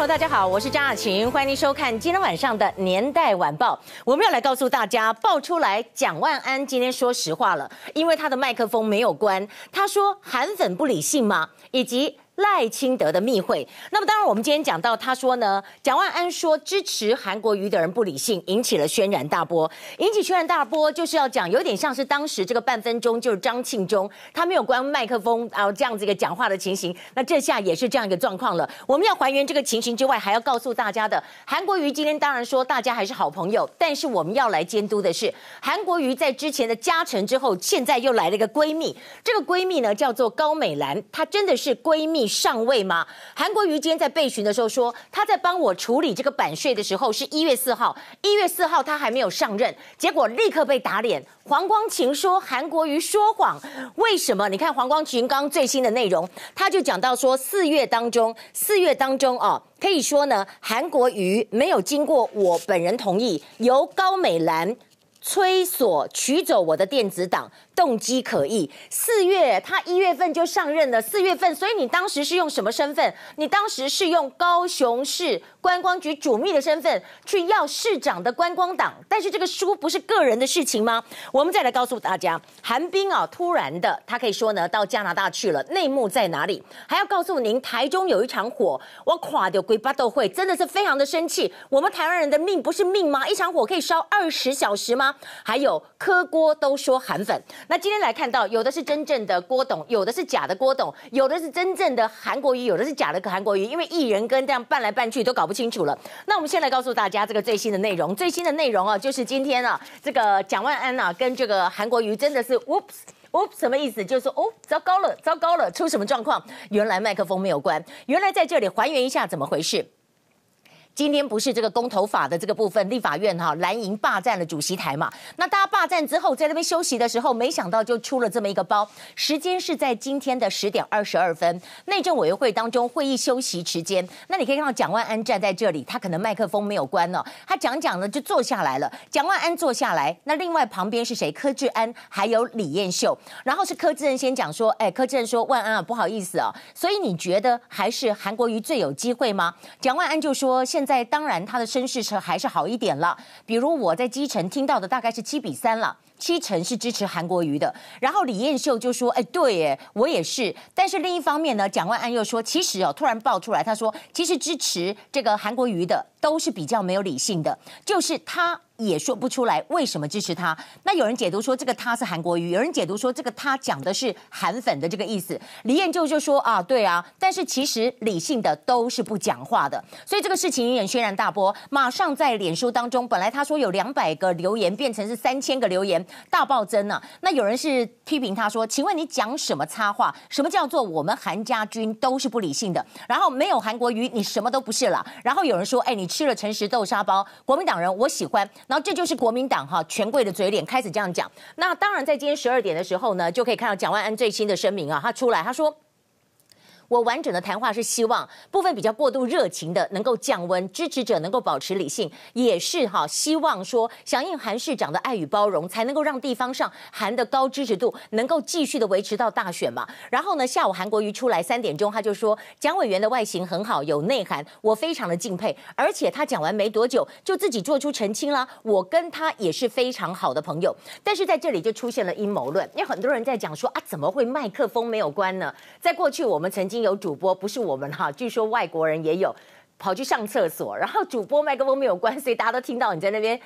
朋友，大家好，我是张雅琴，欢迎您收看今天晚上的《年代晚报》。我们要来告诉大家，爆出来蒋万安今天说实话了，因为他的麦克风没有关。他说韩粉不理性吗？以及。赖清德的密会，那么当然，我们今天讲到，他说呢，蒋万安说支持韩国瑜的人不理性，引起了轩然大波。引起轩然大波，就是要讲有点像是当时这个半分钟，就是张庆忠他没有关麦克风，然后这样子一个讲话的情形。那这下也是这样一个状况了。我们要还原这个情形之外，还要告诉大家的，韩国瑜今天当然说大家还是好朋友，但是我们要来监督的是韩国瑜在之前的加成之后，现在又来了一个闺蜜，这个闺蜜呢叫做高美兰，她真的是闺蜜。上位吗？韩国瑜今天在备询的时候说，他在帮我处理这个版税的时候是一月四号，一月四号他还没有上任，结果立刻被打脸。黄光芹说韩国瑜说谎，为什么？你看黄光芹刚最新的内容，他就讲到说四月当中，四月当中哦，可以说呢，韩国瑜没有经过我本人同意，由高美兰催索取走我的电子档。动机可疑。四月他一月份就上任了，四月份，所以你当时是用什么身份？你当时是用高雄市观光局主秘的身份去要市长的观光党，但是这个书不是个人的事情吗？我们再来告诉大家，韩冰啊，突然的他可以说呢，到加拿大去了，内幕在哪里？还要告诉您，台中有一场火，我垮掉鬼巴都会，真的是非常的生气。我们台湾人的命不是命吗？一场火可以烧二十小时吗？还有柯郭都说韩粉。那今天来看到，有的是真正的郭董，有的是假的郭董，有的是真正的韩国瑜，有的是假的韩国瑜，因为艺人跟这样办来办去都搞不清楚了。那我们先来告诉大家这个最新的内容，最新的内容啊，就是今天啊，这个蒋万安啊跟这个韩国瑜真的是，oops oops，什么意思？就是说哦，糟糕了，糟糕了，出什么状况？原来麦克风没有关，原来在这里还原一下怎么回事。今天不是这个公投法的这个部分，立法院哈蓝营霸占了主席台嘛？那大家霸占之后，在那边休息的时候，没想到就出了这么一个包。时间是在今天的十点二十二分，内政委员会当中会议休息时间。那你可以看到蒋万安站在这里，他可能麦克风没有关哦，他讲讲呢就坐下来了。蒋万安坐下来，那另外旁边是谁？柯志恩还有李彦秀，然后是柯志恩先讲说，哎，柯志恩说万安啊，不好意思啊，所以你觉得还是韩国瑜最有机会吗？蒋万安就说现。现在当然他的声势是还是好一点了，比如我在基层听到的大概是七比三了，七成是支持韩国瑜的。然后李彦秀就说：“哎，对，哎，我也是。”但是另一方面呢，蒋万安又说：“其实哦，突然爆出来，他说其实支持这个韩国瑜的都是比较没有理性的，就是他。”也说不出来为什么支持他。那有人解读说这个他是韩国瑜，有人解读说这个他讲的是韩粉的这个意思。李彦秀就说啊，对啊，但是其实理性的都是不讲话的。所以这个事情也轩然大波，马上在脸书当中，本来他说有两百个留言，变成是三千个留言，大暴增啊。那有人是批评他说，请问你讲什么插话？什么叫做我们韩家军都是不理性的？然后没有韩国瑜，你什么都不是了。然后有人说，哎，你吃了诚实豆沙包，国民党人我喜欢。然后这就是国民党哈权贵的嘴脸，开始这样讲。那当然，在今天十二点的时候呢，就可以看到蒋万安最新的声明啊，他出来他说。我完整的谈话是希望部分比较过度热情的能够降温，支持者能够保持理性，也是哈希望说响应韩市长的爱与包容，才能够让地方上韩的高支持度能够继续的维持到大选嘛。然后呢，下午韩国瑜出来三点钟，他就说蒋委员的外形很好，有内涵，我非常的敬佩。而且他讲完没多久就自己做出澄清了，我跟他也是非常好的朋友。但是在这里就出现了阴谋论，因为很多人在讲说啊，怎么会麦克风没有关呢？在过去我们曾经。有主播不是我们哈，据说外国人也有跑去上厕所，然后主播麦克风没有关，所以大家都听到你在那边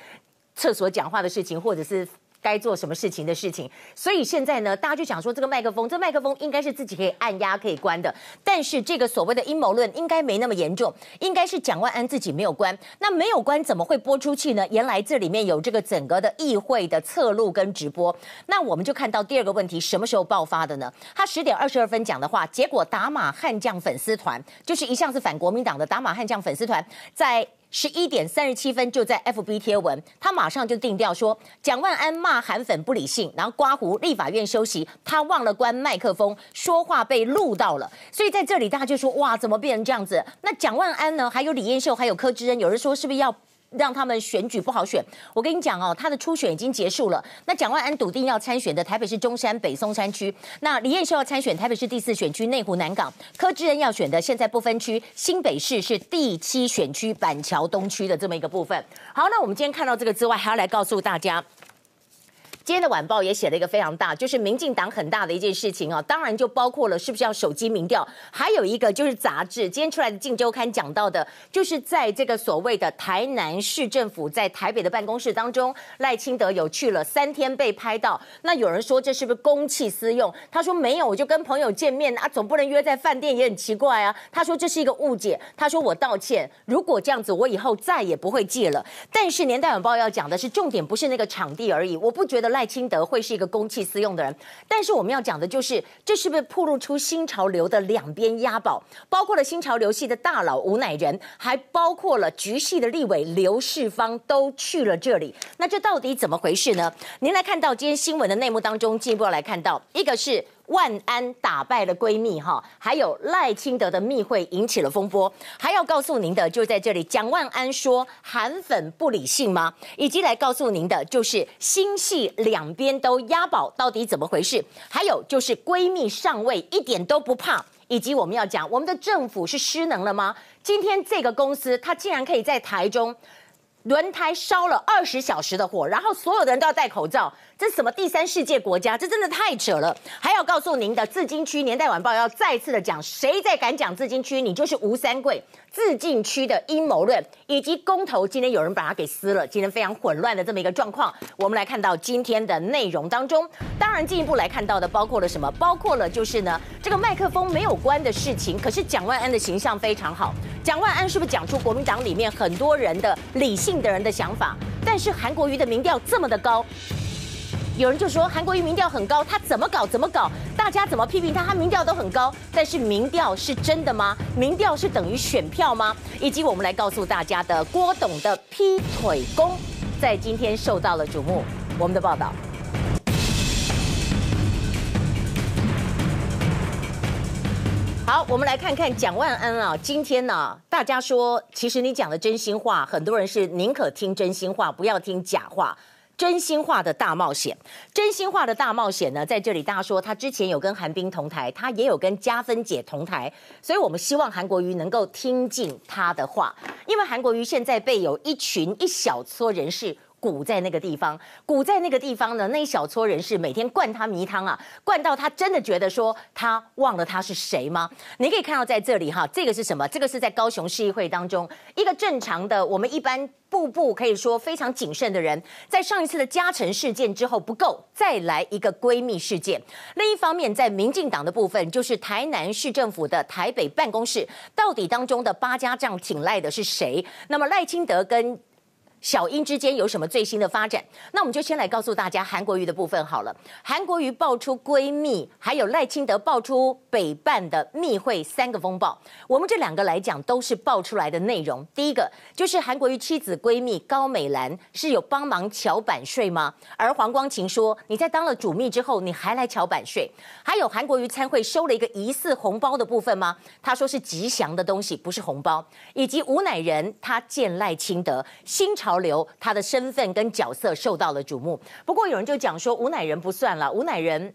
厕所讲话的事情，或者是。该做什么事情的事情，所以现在呢，大家就想说这个麦克风，这个麦克风应该是自己可以按压可以关的，但是这个所谓的阴谋论应该没那么严重，应该是蒋万安自己没有关，那没有关怎么会播出去呢？原来这里面有这个整个的议会的侧录跟直播，那我们就看到第二个问题什么时候爆发的呢？他十点二十二分讲的话，结果打马悍将粉丝团就是一向是反国民党的打马悍将粉丝团在。十一点三十七分就在 FB 贴文，他马上就定调说蒋万安骂韩粉不理性，然后刮胡立法院休息，他忘了关麦克风，说话被录到了，所以在这里大家就说哇，怎么变成这样子？那蒋万安呢？还有李彦秀，还有柯志恩，有人说是不是要让他们选举不好选。我跟你讲哦，他的初选已经结束了。那蒋万安笃定要参选的台北市中山北松山区，那李彦秀要参选台北市第四选区内湖南港，柯志恩要选的现在不分区新北市是第七选区板桥东区的这么一个部分。好，那我们今天看到这个之外，还要来告诉大家。今天的晚报也写了一个非常大，就是民进党很大的一件事情啊，当然就包括了是不是要手机民调，还有一个就是杂志今天出来的《镜周刊》讲到的，就是在这个所谓的台南市政府在台北的办公室当中，赖清德有去了三天被拍到，那有人说这是不是公器私用？他说没有，我就跟朋友见面啊，总不能约在饭店也很奇怪啊。他说这是一个误解，他说我道歉，如果这样子我以后再也不会借了。但是《年代晚报》要讲的是重点，不是那个场地而已，我不觉得。赖清德会是一个公器私用的人，但是我们要讲的就是，这是不是暴露出新潮流的两边押宝？包括了新潮流系的大佬吴乃仁，还包括了局系的立委刘世芳都去了这里。那这到底怎么回事呢？您来看到今天新闻的内幕当中，进一步要来看到一个是。万安打败了闺蜜哈，还有赖清德的密会引起了风波，还要告诉您的就在这里，蒋万安说韩粉不理性吗？以及来告诉您的就是新系两边都押宝，到底怎么回事？还有就是闺蜜上位一点都不怕，以及我们要讲我们的政府是失能了吗？今天这个公司它竟然可以在台中轮胎烧了二十小时的火，然后所有的人都要戴口罩。这什么第三世界国家？这真的太扯了！还要告诉您的，自金区年代晚报要再次的讲，谁再敢讲自金区，你就是吴三桂。自禁区的阴谋论以及公投，今天有人把它给撕了，今天非常混乱的这么一个状况。我们来看到今天的内容当中，当然进一步来看到的包括了什么？包括了就是呢，这个麦克风没有关的事情。可是蒋万安的形象非常好，蒋万安是不是讲出国民党里面很多人的理性的人的想法？但是韩国瑜的民调这么的高。有人就说韩国瑜民调很高，他怎么搞怎么搞，大家怎么批评他，他民调都很高，但是民调是真的吗？民调是等于选票吗？以及我们来告诉大家的郭董的劈腿功，在今天受到了瞩目。我们的报道。好，我们来看看蒋万安啊，今天呢，大家说其实你讲的真心话，很多人是宁可听真心话，不要听假话。真心话的大冒险，真心话的大冒险呢，在这里大家说，他之前有跟韩冰同台，他也有跟加分姐同台，所以我们希望韩国瑜能够听进他的话，因为韩国瑜现在被有一群一小撮人士。鼓在那个地方，鼓在那个地方呢，那一小撮人士每天灌他迷汤啊，灌到他真的觉得说他忘了他是谁吗？你可以看到在这里哈，这个是什么？这个是在高雄市议会当中一个正常的，我们一般步步可以说非常谨慎的人，在上一次的嘉诚事件之后不够，再来一个闺蜜事件。另一方面，在民进党的部分，就是台南市政府的台北办公室，到底当中的八家将挺赖的是谁？那么赖清德跟小英之间有什么最新的发展？那我们就先来告诉大家韩国瑜的部分好了。韩国瑜爆出闺蜜，还有赖清德爆出北办的密会三个风暴。我们这两个来讲都是爆出来的内容。第一个就是韩国瑜妻子闺蜜高美兰是有帮忙乔版税吗？而黄光芹说，你在当了主秘之后，你还来乔版税？还有韩国瑜参会收了一个疑似红包的部分吗？他说是吉祥的东西，不是红包。以及吴乃仁他见赖清德新潮。潮流他的身份跟角色受到了瞩目，不过有人就讲说吴乃仁不算了，吴乃仁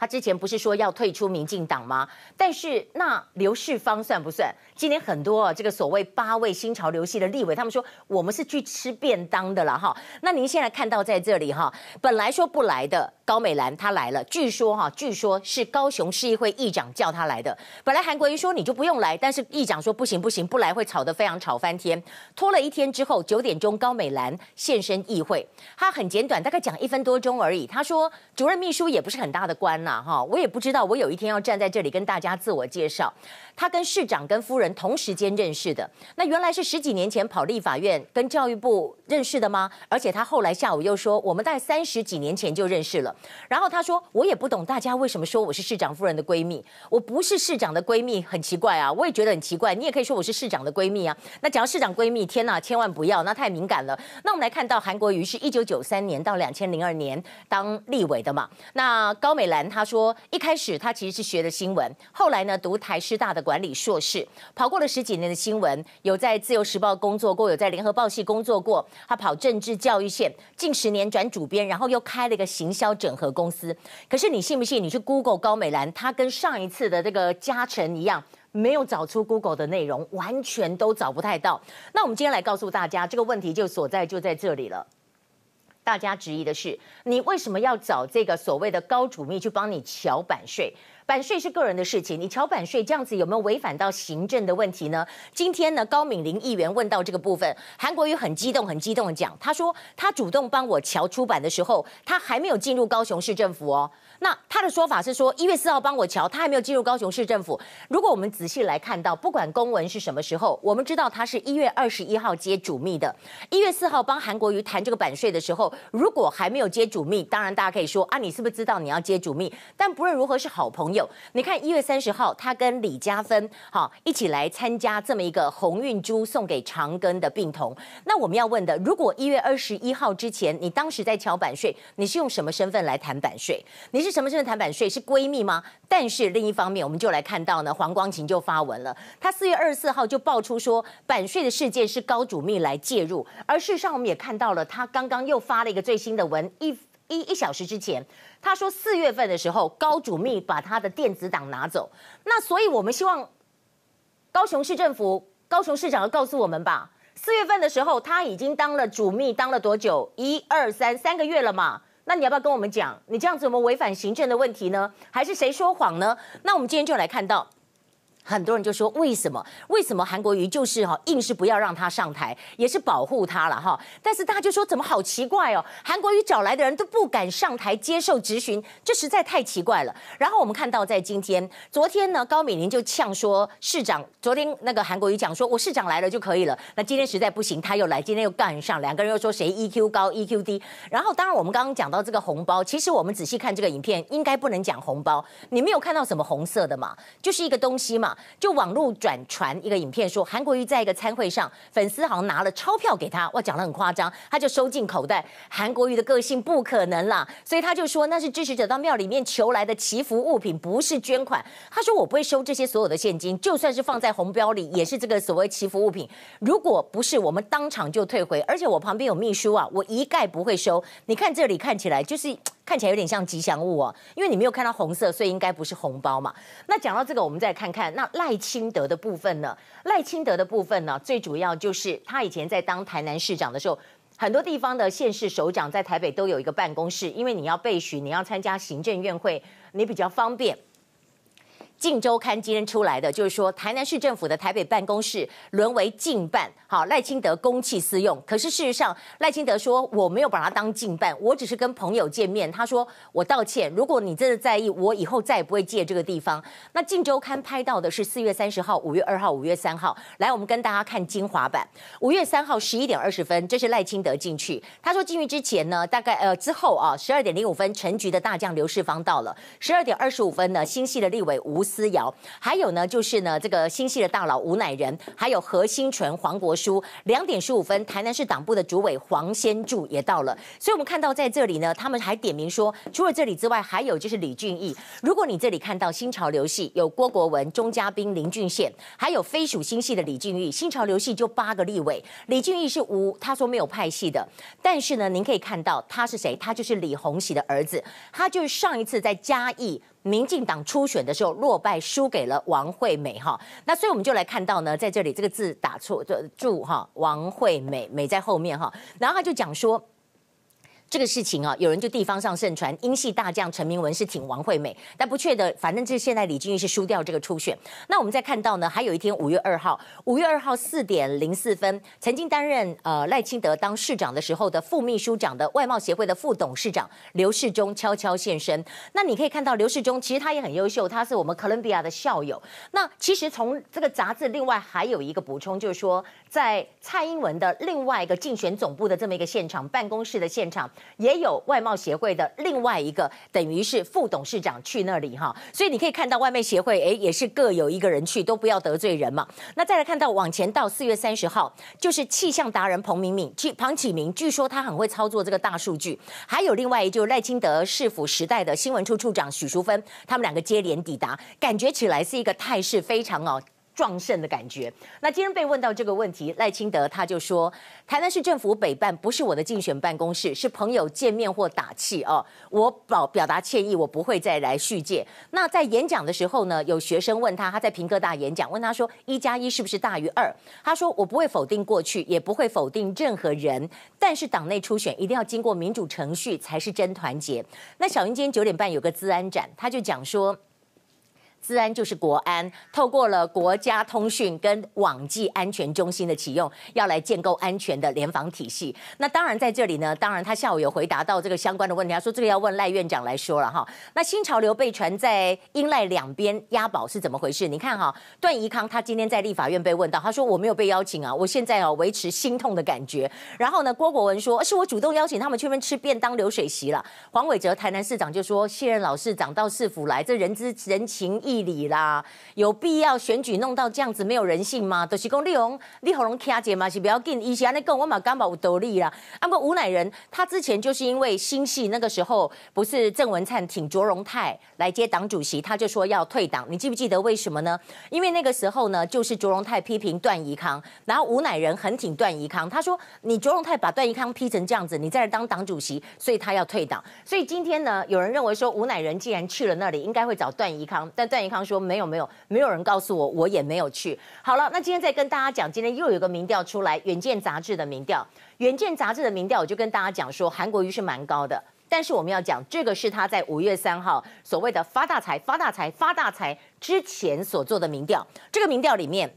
他之前不是说要退出民进党吗？但是那刘世芳算不算？今天很多啊，这个所谓八位新潮流系的立委，他们说我们是去吃便当的了哈。那您现在看到在这里哈，本来说不来的。高美兰她来了，据说哈，据说是高雄市议会议长叫她来的。本来韩国瑜说你就不用来，但是议长说不行不行，不来会吵得非常吵翻天。拖了一天之后，九点钟高美兰现身议会，她很简短，大概讲一分多钟而已。她说主任秘书也不是很大的官呐，哈，我也不知道我有一天要站在这里跟大家自我介绍。他跟市长跟夫人同时间认识的，那原来是十几年前跑立法院跟教育部认识的吗？而且他后来下午又说，我们在三十几年前就认识了。然后他说：“我也不懂大家为什么说我是市长夫人的闺蜜，我不是市长的闺蜜，很奇怪啊！我也觉得很奇怪。你也可以说我是市长的闺蜜啊。那讲到市长闺蜜，天哪，千万不要，那太敏感了。那我们来看到韩国瑜是一九九三年到两千零二年当立委的嘛？那高美兰她他说一开始他其实是学的新闻，后来呢读台师大的管理硕士，跑过了十几年的新闻，有在自由时报工作过，有在联合报系工作过。他跑政治教育线，近十年转主编，然后又开了一个行销整合公司。可是你信不信？你去 Google 高美兰，他跟上一次的这个嘉诚一样。没有找出 Google 的内容，完全都找不太到。那我们今天来告诉大家，这个问题就所在就在这里了。大家质疑的是，你为什么要找这个所谓的高主秘去帮你乔版税？版税是个人的事情，你乔版税这样子有没有违反到行政的问题呢？今天呢，高敏玲议员问到这个部分，韩国瑜很激动，很激动的讲，他说他主动帮我乔出版的时候，他还没有进入高雄市政府哦。那他的说法是说，一月四号帮我瞧，他还没有进入高雄市政府。如果我们仔细来看到，不管公文是什么时候，我们知道他是一月二十一号接主秘的。一月四号帮韩国瑜谈这个版税的时候，如果还没有接主秘，当然大家可以说啊，你是不是知道你要接主秘？但不论如何是好朋友。你看一月三十号，他跟李嘉芬好一起来参加这么一个鸿运珠送给长庚的病童。那我们要问的，如果一月二十一号之前，你当时在乔版税，你是用什么身份来谈版税？你是？什么身份谈版税？是闺蜜吗？但是另一方面，我们就来看到呢，黄光芹就发文了，他四月二十四号就爆出说版税的事件是高主秘来介入，而事实上我们也看到了，他刚刚又发了一个最新的文，一一一小时之前，他说四月份的时候高主秘把他的电子档拿走，那所以我们希望高雄市政府、高雄市长要告诉我们吧，四月份的时候他已经当了主秘，当了多久？一二三三个月了嘛。那你要不要跟我们讲，你这样子我们违反行政的问题呢？还是谁说谎呢？那我们今天就来看到。很多人就说，为什么？为什么韩国瑜就是哈硬是不要让他上台，也是保护他了哈？但是大家就说怎么好奇怪哦？韩国瑜找来的人都不敢上台接受质询，这实在太奇怪了。然后我们看到在今天、昨天呢，高敏玲就呛说市长，昨天那个韩国瑜讲说我市长来了就可以了。那今天实在不行，他又来，今天又干上，两个人又说谁 EQ 高 EQ 低。然后当然我们刚刚讲到这个红包，其实我们仔细看这个影片，应该不能讲红包，你没有看到什么红色的嘛？就是一个东西嘛。就网络转传一个影片，说韩国瑜在一个餐会上，粉丝好像拿了钞票给他，哇，讲得很夸张，他就收进口袋。韩国瑜的个性不可能啦，所以他就说那是支持者到庙里面求来的祈福物品，不是捐款。他说我不会收这些所有的现金，就算是放在红标里，也是这个所谓祈福物品。如果不是，我们当场就退回。而且我旁边有秘书啊，我一概不会收。你看这里看起来就是。看起来有点像吉祥物哦，因为你没有看到红色，所以应该不是红包嘛。那讲到这个，我们再看看那赖清德的部分呢？赖清德的部分呢，最主要就是他以前在当台南市长的时候，很多地方的县市首长在台北都有一个办公室，因为你要备询，你要参加行政院会，你比较方便。《镜周刊》今天出来的就是说，台南市政府的台北办公室沦为禁办，好赖清德公器私用。可是事实上，赖清德说我没有把它当禁办，我只是跟朋友见面。他说我道歉，如果你真的在意，我以后再也不会借这个地方。那《镜周刊》拍到的是四月三十号、五月二号、五月三号。来，我们跟大家看精华版。五月三号十一点二十分，这是赖清德进去。他说进去之前呢，大概呃之后啊，十二点零五分，陈局的大将刘世芳到了。十二点二十五分呢，新系的立委吴。思瑶，还有呢，就是呢，这个新系的大佬吴乃仁，还有何新纯、黄国书。两点十五分，台南市党部的主委黄先柱也到了。所以，我们看到在这里呢，他们还点名说，除了这里之外，还有就是李俊毅。如果你这里看到新潮流系有郭国文、钟嘉宾、林俊宪，还有非属新系的李俊毅。新潮流系就八个立委，李俊毅是无，他说没有派系的。但是呢，您可以看到他是谁？他就是李鸿禧的儿子，他就是上一次在嘉义。民进党初选的时候落败，输给了王惠美哈。那所以我们就来看到呢，在这里这个字打错，就注哈王惠美美在后面哈。然后他就讲说。这个事情啊，有人就地方上盛传，英系大将陈明文是挺王惠美，但不确的，反正就是现在李俊毅是输掉这个初选。那我们再看到呢，还有一天五月二号，五月二号四点零四分，曾经担任呃赖清德当市长的时候的副秘书长的外贸协会的副董事长刘世忠悄悄现身。那你可以看到刘世忠其实他也很优秀，他是我们哥伦比亚的校友。那其实从这个杂志另外还有一个补充，就是说在蔡英文的另外一个竞选总部的这么一个现场办公室的现场。也有外贸协会的另外一个等于是副董事长去那里哈，所以你可以看到外贸协会哎也是各有一个人去，都不要得罪人嘛。那再来看到往前到四月三十号，就是气象达人彭明敏、庞启明，据说他很会操作这个大数据，还有另外一就是赖清德市府时代的新闻处处长许淑芬，他们两个接连抵达，感觉起来是一个态势非常哦。壮盛的感觉。那今天被问到这个问题，赖清德他就说，台南市政府北办不是我的竞选办公室，是朋友见面或打气哦。我表表达歉意，我不会再来续借。那在演讲的时候呢，有学生问他，他在屏科大演讲，问他说一加一是不是大于二？他说我不会否定过去，也不会否定任何人，但是党内初选一定要经过民主程序才是真团结。那小英今天九点半有个资安展，他就讲说。资安就是国安，透过了国家通讯跟网际安全中心的启用，要来建构安全的联防体系。那当然在这里呢，当然他下午有回答到这个相关的问题，他说这个要问赖院长来说了哈。那新潮流被传在英赖两边押宝是怎么回事？你看哈，段宜康他今天在立法院被问到，他说我没有被邀请啊，我现在哦维持心痛的感觉。然后呢，郭国文说是我主动邀请他们去那边吃便当流水席了。黄伟哲台南市长就说卸任老市长到市府来，这人之人情义。理啦，有必要选举弄到这样子没有人性吗？都、就是讲立宏、立宏卡姐嘛是不要紧，以前那跟我嘛刚把有道理啦。啊不，吴乃仁他之前就是因为新戏那个时候不是郑文灿挺卓荣泰来接党主席，他就说要退党。你记不记得为什么呢？因为那个时候呢，就是卓荣泰批评段宜康，然后吴乃仁很挺段宜康，他说你卓荣泰把段宜康批成这样子，你再来当党主席，所以他要退党。所以今天呢，有人认为说吴乃仁既然去了那里，应该会找段宜康，但段。段宜康说没有没有没有人告诉我，我也没有去。好了，那今天再跟大家讲，今天又有个民调出来，《远见》杂志的民调，《远见》杂志的民调，我就跟大家讲说，韩国瑜是蛮高的，但是我们要讲这个是他在五月三号所谓的发大财、发大财、发大财之前所做的民调。这个民调里面，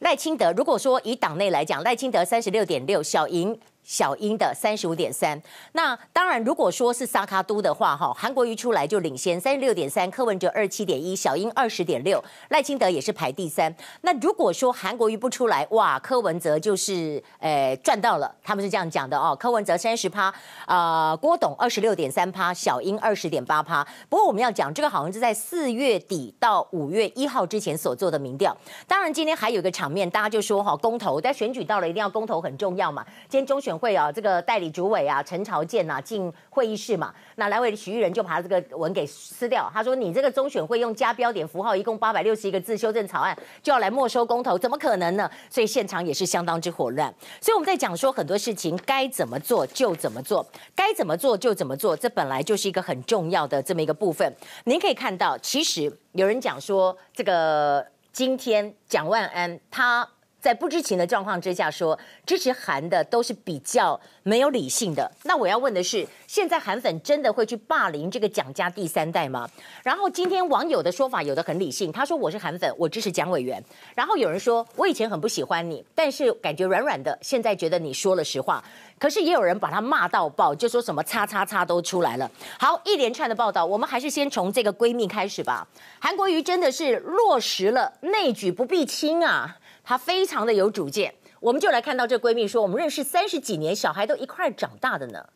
赖清德如果说以党内来讲，赖清德三十六点六，小赢。小英的三十五点三，那当然，如果说是萨卡都的话，哈，韩国瑜出来就领先三十六点三，柯文哲二十七点一，小英二十点六，赖清德也是排第三。那如果说韩国瑜不出来，哇，柯文哲就是诶赚到了，他们是这样讲的哦。柯文哲三十趴，啊，郭董二十六点三趴，小英二十点八趴。不过我们要讲这个好像是在四月底到五月一号之前所做的民调。当然今天还有一个场面，大家就说哈，公投，但选举到了一定要公投很重要嘛。今天中选。会啊，这个代理主委啊，陈朝健呐进会议室嘛，那来为许毓仁就把这个文给撕掉。他说：“你这个中选会用加标点符号，一共八百六十一个字修正草案，就要来没收公投，怎么可能呢？”所以现场也是相当之混乱。所以我们在讲说很多事情该怎么做就怎么做，该怎么做就怎么做，这本来就是一个很重要的这么一个部分。您可以看到，其实有人讲说，这个今天蒋万安他。在不知情的状况之下说支持韩的都是比较没有理性的。那我要问的是，现在韩粉真的会去霸凌这个蒋家第三代吗？然后今天网友的说法有的很理性，他说我是韩粉，我支持蒋委员。然后有人说我以前很不喜欢你，但是感觉软软的，现在觉得你说了实话。可是也有人把他骂到爆，就说什么叉叉叉都出来了。好，一连串的报道，我们还是先从这个闺蜜开始吧。韩国瑜真的是落实了内举不避亲啊。她非常的有主见，我们就来看到这闺蜜说，我们认识三十几年，小孩都一块长大的呢。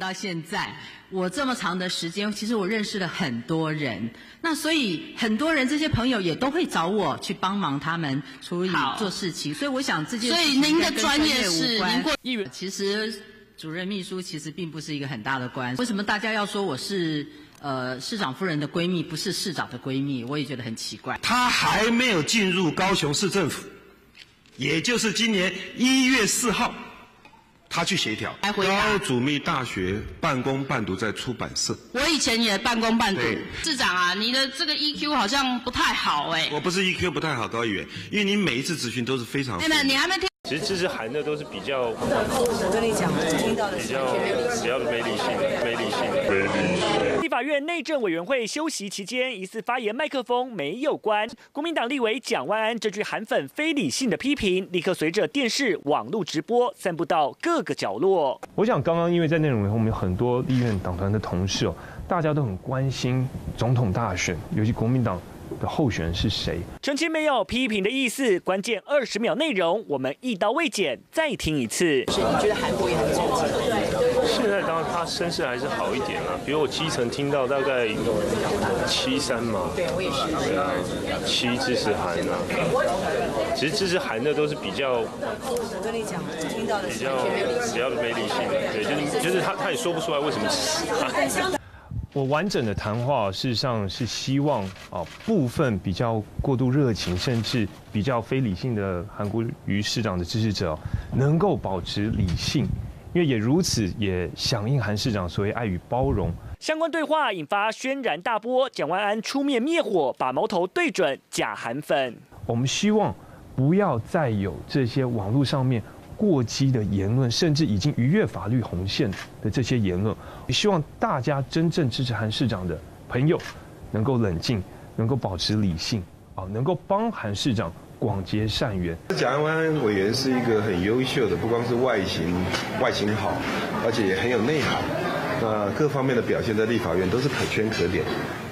到现在，我这么长的时间，其实我认识了很多人，那所以很多人这些朋友也都会找我去帮忙他们处理做事情，所以我想这件事情，所以您的专业是您过议员，其实主任秘书其实并不是一个很大的官，为什么大家要说我是？呃，市长夫人的闺蜜不是市长的闺蜜，我也觉得很奇怪。她还没有进入高雄市政府，也就是今年一月四号，她去协调。高祖密大学半工半读在出版社。我以前也半工半读。市长啊，你的这个 EQ 好像不太好哎。我不是 EQ 不太好，高议员，因为你每一次咨询都是非常。真的，你还没听。其实支持韩的都是比较，我跟你讲，听到的比较比较没理性，没理性，没理性。立法院内政委员会休息期间，疑似发言麦克风没有关。国民党立委蒋万安这句韩粉非理性的批评，立刻随着电视、网络直播散布到各个角落。我想刚刚因为在内容里我们有很多立院党团的同事哦，大家都很关心总统大选，尤其国民党的候选人是谁？澄清没有批评的意思，关键二十秒内容我们一刀未剪，再听一次。是你觉得韩国也很重要？现在当然他声势还是好一点啊，比如我基层听到大概七三嘛，对我也是，对啊，七支持韩啊，其实支持韩的都是比较，我跟你讲，听到的比较比较没理性的，对，就是就是他他也说不出来为什么支持韩。我完整的谈话，事实上是希望啊，部分比较过度热情，甚至比较非理性的韩国瑜市长的支持者，能够保持理性，因为也如此，也响应韩市长所谓爱与包容。相关对话引发轩然大波，蒋万安出面灭火，把矛头对准假韩粉。我们希望不要再有这些网络上面。过激的言论，甚至已经逾越法律红线的这些言论，也希望大家真正支持韩市长的朋友能够冷静，能够保持理性，啊，能够帮韩市长广结善缘。蒋万安委员是一个很优秀的，不光是外形外形好，而且也很有内涵，那各方面的表现在立法院都是可圈可点。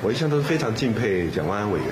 我一向都是非常敬佩蒋万安委员。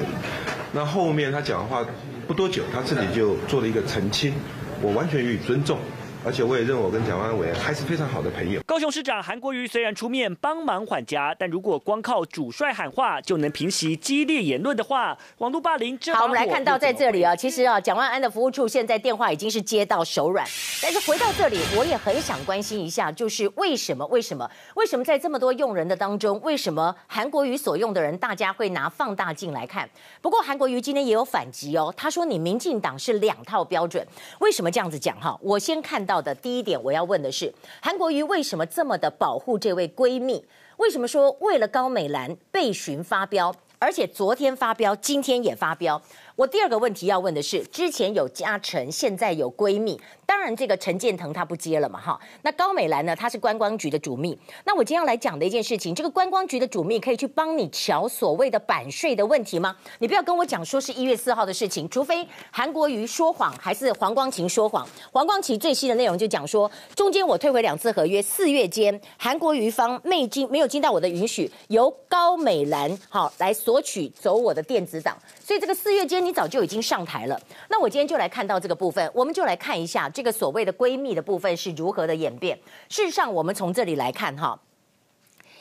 那后面他讲的话不多久，他自己就做了一个澄清。我完全予以尊重。而且我也认为我跟蒋万安委员还是非常好的朋友。高雄市长韩国瑜虽然出面帮忙缓颊，但如果光靠主帅喊话就能平息激烈言论的话，网络霸凌这好，我们来看到在这里啊，其实啊，蒋万安的服务处现在电话已经是接到手软。但是回到这里，我也很想关心一下，就是为什么？为什么？为什么在这么多用人的当中，为什么韩国瑜所用的人，大家会拿放大镜来看？不过韩国瑜今天也有反击哦，他说你民进党是两套标准，为什么这样子讲？哈，我先看到的第一点，我要问的是，韩国瑜为什么这么的保护这位闺蜜？为什么说为了高美兰被寻发飙，而且昨天发飙，今天也发飙？我第二个问题要问的是，之前有嘉诚，现在有闺蜜，当然这个陈建腾他不接了嘛，哈。那高美兰呢？她是观光局的主秘。那我今天要来讲的一件事情，这个观光局的主秘可以去帮你瞧所谓的版税的问题吗？你不要跟我讲说是一月四号的事情，除非韩国瑜说谎，还是黄光芹说谎。黄光芹最新的内容就讲说，中间我退回两次合约，四月间韩国瑜方没经没有经到我的允许，由高美兰好来索取走我的电子档。所以这个四月间你早就已经上台了，那我今天就来看到这个部分，我们就来看一下这个所谓的闺蜜的部分是如何的演变。事实上，我们从这里来看哈。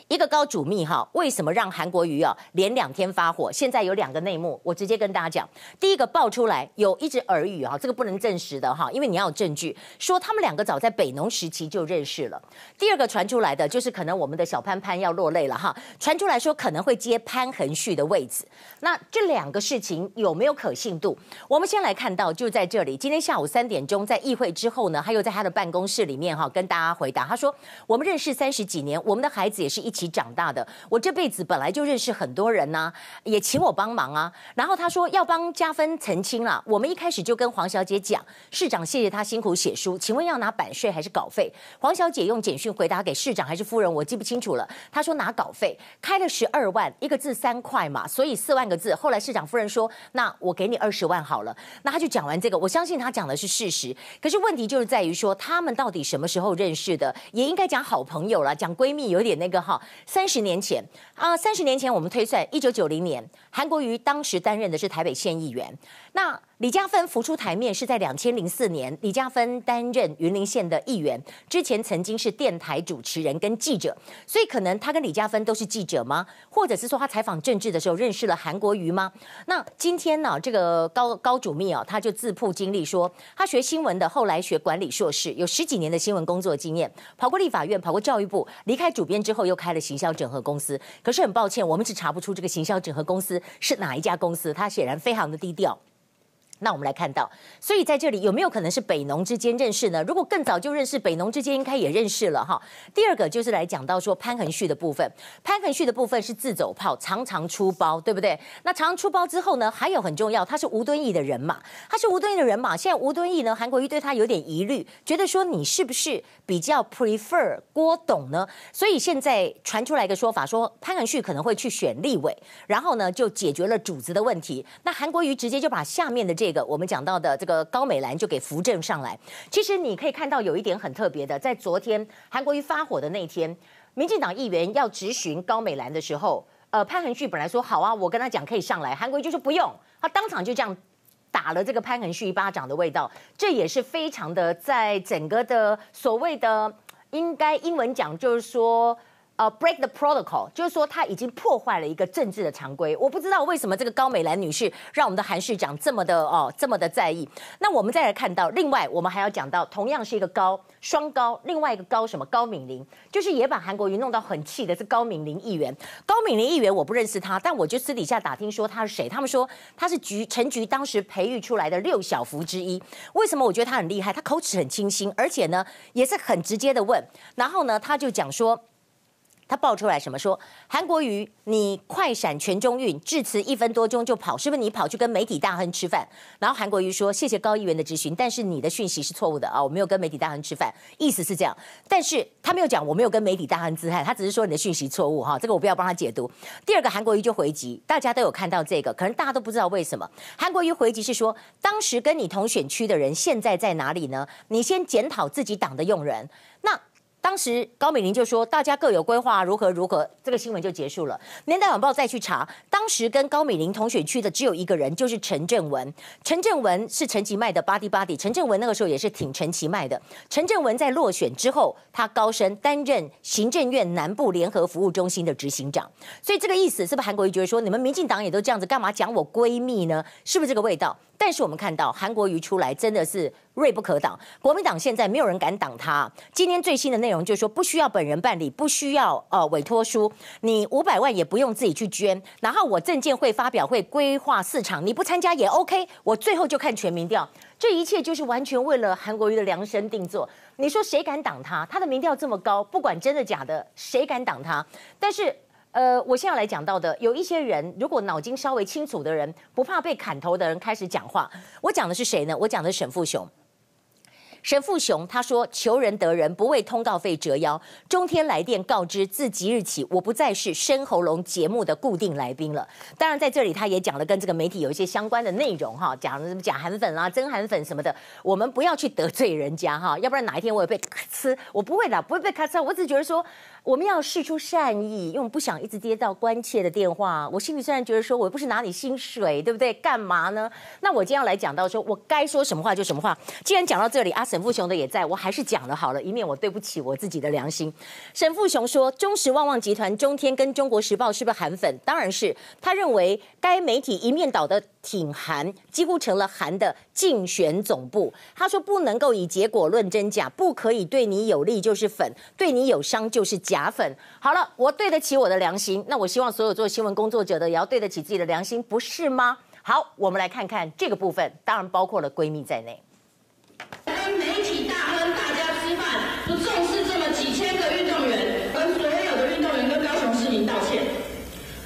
一个高主秘哈，为什么让韩国瑜啊连两天发火？现在有两个内幕，我直接跟大家讲。第一个爆出来有一直耳语哈，这个不能证实的哈，因为你要有证据，说他们两个早在北农时期就认识了。第二个传出来的就是可能我们的小潘潘要落泪了哈，传出来说可能会接潘恒旭的位置。那这两个事情有没有可信度？我们先来看到就在这里，今天下午三点钟在议会之后呢，他又在他的办公室里面哈跟大家回答，他说我们认识三十几年，我们的孩子也是一一起长大的，我这辈子本来就认识很多人呐、也请我帮忙啊。然后他说要帮加分澄清了。我们一开始就跟黄小姐讲，市长谢谢他辛苦写书，请问要拿版税还是稿费？黄小姐用简讯回答给市长还是夫人，我记不清楚了。他说拿稿费，开了十二万，一个字三块嘛，所以四万个字。后来市长夫人说，那我给你二十万好了。那他就讲完这个，我相信他讲的是事实。可是问题就是在于说，他们到底什么时候认识的？也应该讲好朋友了，讲闺蜜有点那个哈。三十年前啊，三十年前我们推算，一九九零年，韩国瑜当时担任的是台北县议员。那李佳芬浮出台面是在两千零四年，李佳芬担任云林县的议员，之前曾经是电台主持人跟记者，所以可能他跟李佳芬都是记者吗？或者是说他采访政治的时候认识了韩国瑜吗？那今天呢，这个高高主秘啊，他就自曝经历说，他学新闻的，后来学管理硕士，有十几年的新闻工作经验，跑过立法院，跑过教育部，离开主编之后又开了行销整合公司。可是很抱歉，我们只查不出这个行销整合公司是哪一家公司，它显然非常的低调。那我们来看到，所以在这里有没有可能是北农之间认识呢？如果更早就认识，北农之间应该也认识了哈。第二个就是来讲到说潘恒旭的部分，潘恒旭的部分是自走炮，常常出包，对不对？那常常出包之后呢，还有很重要，他是吴敦义的人马，他是吴敦义的人马。现在吴敦义呢，韩国瑜对他有点疑虑，觉得说你是不是比较 prefer 郭董呢？所以现在传出来一个说法，说潘恒旭可能会去选立委，然后呢就解决了主子的问题。那韩国瑜直接就把下面的这。这个我们讲到的这个高美兰就给扶正上来。其实你可以看到有一点很特别的，在昨天韩国瑜发火的那天，民进党议员要质询高美兰的时候，呃，潘恒旭本来说好啊，我跟他讲可以上来，韩国瑜就说不用，他当场就这样打了这个潘恒旭一巴掌的味道，这也是非常的在整个的所谓的应该英文讲就是说。呃、，break the protocol，就是说他已经破坏了一个政治的常规。我不知道为什么这个高美兰女士让我们的韩市长这么的哦这么的在意。那我们再来看到，另外我们还要讲到，同样是一个高双高，另外一个高什么高敏玲，就是也把韩国瑜弄到很气的是高敏玲议员。高敏玲议员我不认识他，但我就私底下打听说他是谁，他们说他是局陈菊当时培育出来的六小福之一。为什么我觉得他很厉害？他口齿很清新，而且呢也是很直接的问，然后呢他就讲说。他爆出来什么说？韩国瑜，你快闪全中运，致辞一分多钟就跑，是不是你跑去跟媒体大亨吃饭？然后韩国瑜说：“谢谢高议员的质询，但是你的讯息是错误的啊，我没有跟媒体大亨吃饭，意思是这样。但是他没有讲我没有跟媒体大亨自嗨，他只是说你的讯息错误哈，这个我不要帮他解读。第二个，韩国瑜就回击，大家都有看到这个，可能大家都不知道为什么。韩国瑜回击是说，当时跟你同选区的人现在在哪里呢？你先检讨自己党的用人。那。当时高美玲就说：“大家各有规划，如何如何。”这个新闻就结束了。年代晚报再去查，当时跟高美玲同选区的只有一个人，就是陈正文。陈正文是陈其迈的 buddy buddy。陈正文那个时候也是挺陈其迈的。陈正文在落选之后，他高升担任行政院南部联合服务中心的执行长。所以这个意思是不是韩国瑜觉得说，你们民进党也都这样子，干嘛讲我闺蜜呢？是不是这个味道？但是我们看到韩国瑜出来真的是锐不可挡，国民党现在没有人敢挡他。今天最新的内容就是说，不需要本人办理，不需要呃委托书，你五百万也不用自己去捐。然后我证监会发表会规划市场，你不参加也 OK。我最后就看全民调，这一切就是完全为了韩国瑜的量身定做。你说谁敢挡他？他的民调这么高，不管真的假的，谁敢挡他？但是。呃，我现在来讲到的，有一些人，如果脑筋稍微清楚的人，不怕被砍头的人开始讲话。我讲的是谁呢？我讲的是沈富雄。沈富雄他说：“求仁得仁，不为通告费折腰。”中天来电告知，自即日起，我不再是深喉咙节目的固定来宾了。当然，在这里他也讲了跟这个媒体有一些相关的内容哈，讲什么假韩粉啊、真韩粉什么的。我们不要去得罪人家哈，要不然哪一天我也被咔呲，我不会的，不会被咔呲。我只觉得说，我们要释出善意，因为我们不想一直接到关切的电话。我心里虽然觉得说，我不是拿你薪水，对不对？干嘛呢？那我今天要来讲到说，我该说什么话就什么话。既然讲到这里啊。沈富雄的也在，我还是讲了好了，以免我对不起我自己的良心。沈富雄说，中时旺旺集团、中天跟中国时报是不是韩粉？当然是。他认为该媒体一面倒的挺韩，几乎成了韩的竞选总部。他说不能够以结果论真假，不可以对你有利就是粉，对你有伤就是假粉。好了，我对得起我的良心，那我希望所有做新闻工作者的也要对得起自己的良心，不是吗？好，我们来看看这个部分，当然包括了闺蜜在内媒体大亨大家吃饭不重视这么几千个运动员跟所有的运动员跟高雄市民道歉。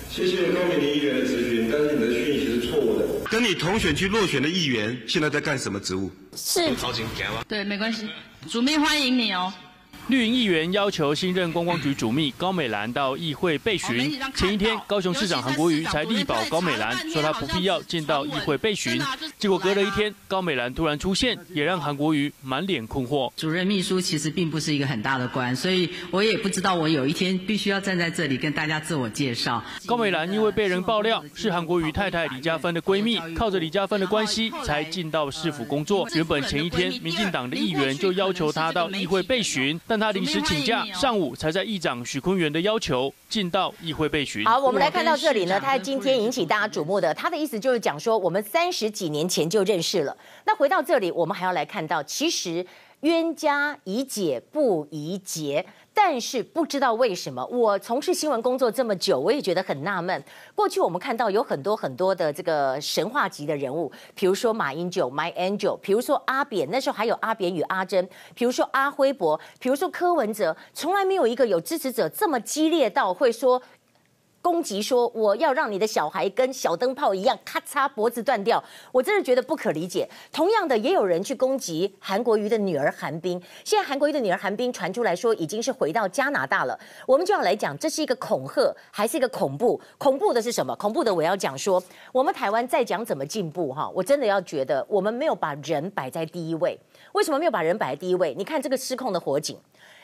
谢谢高美玲议员的质询，但是你的讯息是错误的。跟你同选区落选的议员现在在干什么职务？是。对，没关系。主秘欢迎你哦。绿营议员要求新任观光局主秘高美兰到议会备询。前一天，高雄市长韩国瑜才力保高美兰，说他不必要进到议会备询。结果隔了一天，高美兰突然出现，也让韩国瑜满脸困惑。主任秘书其实并不是一个很大的官，所以我也不知道我有一天必须要站在这里跟大家自我介绍。高美兰因为被人爆料是韩国瑜太太李佳芬的闺蜜，靠着李佳芬的关系才进到市府工作。原本前一天，民进党的议员就要求她到议会备询。但他临时请假，上午才在议长许坤元的要求进到议会备询。好，我们来看到这里呢，他今天引起大家瞩目的，他的意思就是讲说，我们三十几年前就认识了。那回到这里，我们还要来看到，其实冤家宜解不宜结。但是不知道为什么，我从事新闻工作这么久，我也觉得很纳闷。过去我们看到有很多很多的这个神话级的人物，比如说马英九 My Angel，比如说阿扁，那时候还有阿扁与阿珍，比如说阿辉博，比如说柯文哲，从来没有一个有支持者这么激烈到会说。攻击说我要让你的小孩跟小灯泡一样，咔嚓脖子断掉，我真的觉得不可理解。同样的，也有人去攻击韩国瑜的女儿韩冰。现在韩国瑜的女儿韩冰传出来说已经是回到加拿大了。我们就要来讲，这是一个恐吓还是一个恐怖？恐怖的是什么？恐怖的我要讲说，我们台湾再讲怎么进步哈，我真的要觉得我们没有把人摆在第一位。为什么没有把人摆在第一位？你看这个失控的火警。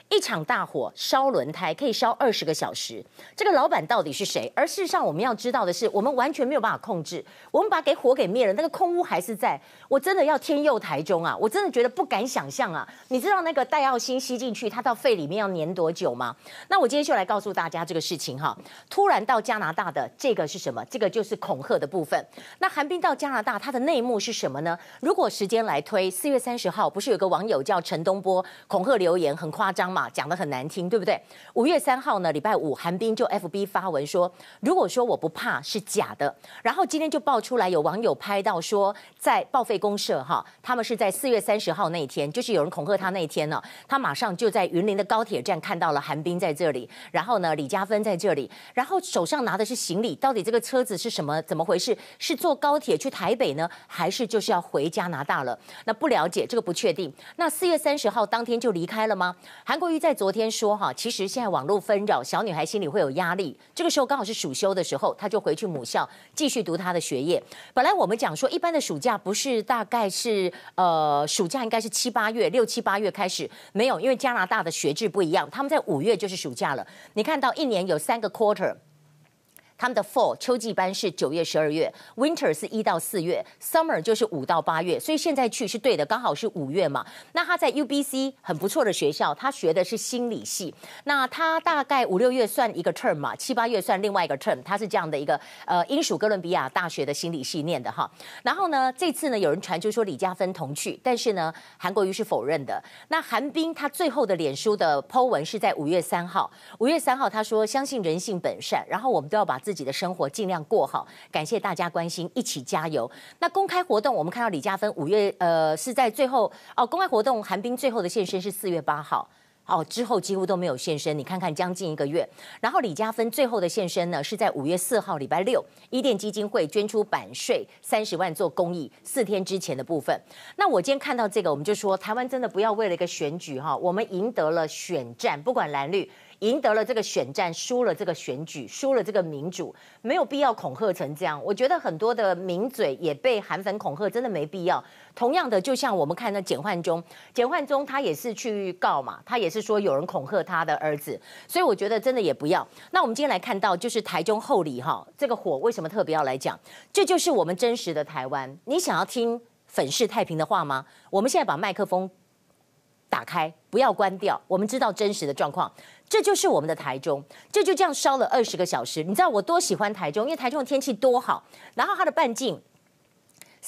一场大火烧轮胎可以烧二十个小时，这个老板到底是谁？而事实上，我们要知道的是，我们完全没有办法控制。我们把给火给灭了，那个空屋还是在。我真的要天佑台中啊！我真的觉得不敢想象啊！你知道那个戴奥星吸进去，它到肺里面要粘多久吗？那我今天就来告诉大家这个事情哈。突然到加拿大的这个是什么？这个就是恐吓的部分。那韩冰到加拿大，它的内幕是什么呢？如果时间来推，四月三十号不是有个网友叫陈东波恐吓留言，很夸张吗？讲得很难听，对不对？五月三号呢，礼拜五，韩冰就 FB 发文说，如果说我不怕是假的。然后今天就爆出来，有网友拍到说，在报废公社哈，他们是在四月三十号那一天，就是有人恐吓他那一天呢，他马上就在云林的高铁站看到了韩冰在这里，然后呢，李佳芬在这里，然后手上拿的是行李，到底这个车子是什么？怎么回事？是坐高铁去台北呢，还是就是要回加拿大了？那不了解，这个不确定。那四月三十号当天就离开了吗？韩国于。在昨天说哈，其实现在网络纷扰，小女孩心里会有压力。这个时候刚好是暑休的时候，她就回去母校继续读她的学业。本来我们讲说，一般的暑假不是大概是呃，暑假应该是七八月，六七八月开始，没有，因为加拿大的学制不一样，他们在五月就是暑假了。你看到一年有三个 quarter。他们的 fall 秋季班是九月、十二月，winter 是一到四月，summer 就是五到八月，所以现在去是对的，刚好是五月嘛。那他在 UBC 很不错的学校，他学的是心理系。那他大概五六月算一个 term 嘛，七八月算另外一个 term，他是这样的一个呃英属哥伦比亚大学的心理系念的哈。然后呢，这次呢有人传就说李佳芬同去，但是呢韩国瑜是否认的。那韩冰他最后的脸书的 po 文是在五月三号，五月三号他说相信人性本善，然后我们都要把。自自己的生活尽量过好，感谢大家关心，一起加油。那公开活动，我们看到李佳芬五月呃是在最后哦，公开活动韩冰最后的现身是四月八号哦，之后几乎都没有现身。你看看将近一个月，然后李嘉芬最后的现身呢是在五月四号礼拜六，伊甸基金会捐出版税三十万做公益，四天之前的部分。那我今天看到这个，我们就说台湾真的不要为了一个选举哈，我们赢得了选战，不管蓝绿。赢得了这个选战，输了这个选举，输了这个民主，没有必要恐吓成这样。我觉得很多的名嘴也被韩粉恐吓，真的没必要。同样的，就像我们看的简焕忠，简焕忠他也是去告嘛，他也是说有人恐吓他的儿子，所以我觉得真的也不要。那我们今天来看到，就是台中后里哈，这个火为什么特别要来讲？这就是我们真实的台湾。你想要听粉饰太平的话吗？我们现在把麦克风打开，不要关掉。我们知道真实的状况。这就是我们的台中，这就这样烧了二十个小时。你知道我多喜欢台中，因为台中的天气多好，然后它的半径。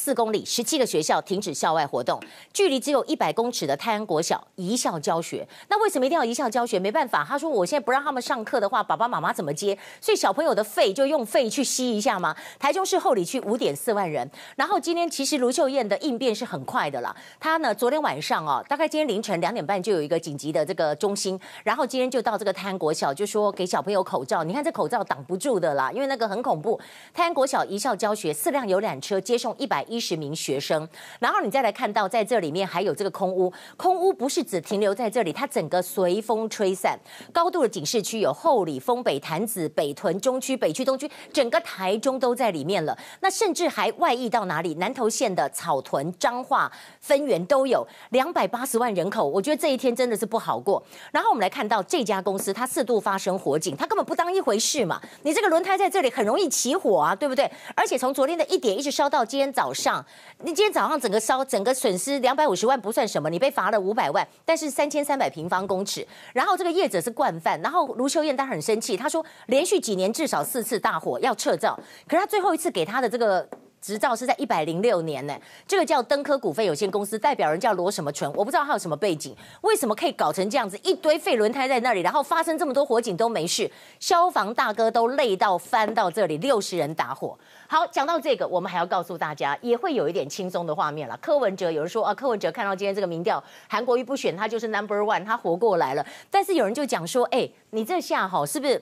四公里，十七个学校停止校外活动，距离只有一百公尺的泰安国小一校教学。那为什么一定要一校教学？没办法，他说我现在不让他们上课的话，爸爸妈妈怎么接？所以小朋友的肺就用肺去吸一下嘛。台中市后里区五点四万人，然后今天其实卢秀燕的应变是很快的啦。他呢，昨天晚上哦，大概今天凌晨两点半就有一个紧急的这个中心，然后今天就到这个泰安国小，就说给小朋友口罩。你看这口罩挡不住的啦，因为那个很恐怖。泰安国小一校教学，四辆游览车接送一百一十名学生，然后你再来看到，在这里面还有这个空屋，空屋不是只停留在这里，它整个随风吹散。高度的警示区有后里、丰北、潭子、北屯、中区、北区、东区，整个台中都在里面了。那甚至还外溢到哪里？南投县的草屯、彰化、分园都有两百八十万人口。我觉得这一天真的是不好过。然后我们来看到这家公司，它四度发生火警，它根本不当一回事嘛。你这个轮胎在这里很容易起火啊，对不对？而且从昨天的一点一直烧到今天早上。上你今天早上整个烧，整个损失两百五十万不算什么，你被罚了五百万，但是三千三百平方公尺。然后这个业者是惯犯，然后卢秀燕她很生气，她说连续几年至少四次大火要撤照，可是他最后一次给他的这个。执照是在一百零六年呢，这个叫登科股份有限公司，代表人叫罗什么纯，我不知道他有什么背景，为什么可以搞成这样子，一堆废轮胎在那里，然后发生这么多火警都没事，消防大哥都累到翻到这里，六十人打火。好，讲到这个，我们还要告诉大家，也会有一点轻松的画面了。柯文哲有人说啊，柯文哲看到今天这个民调，韩国瑜不选他就是 number one，他活过来了。但是有人就讲说，哎，你这下哈是不是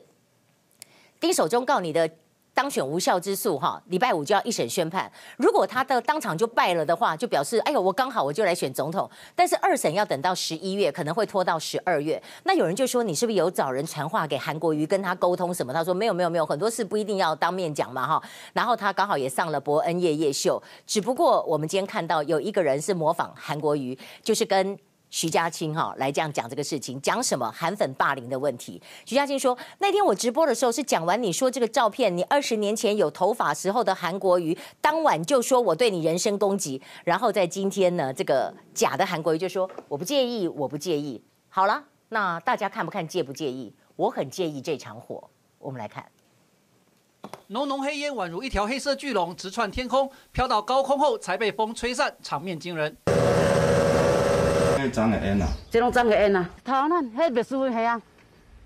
丁守中告你的？当选无效之诉，哈，礼拜五就要一审宣判。如果他的当场就败了的话，就表示，哎呦，我刚好我就来选总统。但是二审要等到十一月，可能会拖到十二月。那有人就说，你是不是有找人传话给韩国瑜，跟他沟通什么？他说没有，没有，没有，很多事不一定要当面讲嘛，哈。然后他刚好也上了博恩夜夜秀，只不过我们今天看到有一个人是模仿韩国瑜，就是跟徐佳青哈来这样讲这个事情，讲什么韩粉霸凌的问题。徐佳青说，那天我直播的时候是讲完你说这个照片，你二十年前有头发时候的韩国瑜，当晚就说我对你人身攻击，然后在今天呢，这个假的韩国瑜就说我不介意，我不介意。好了，那大家看不看介不介意？我很介意这场火。我们来看，浓浓黑烟宛如一条黑色巨龙直窜天空，飘到高空后才被风吹散，场面惊人。这脏的烟啊！这种脏的烟啊！头咱迄别墅系啊，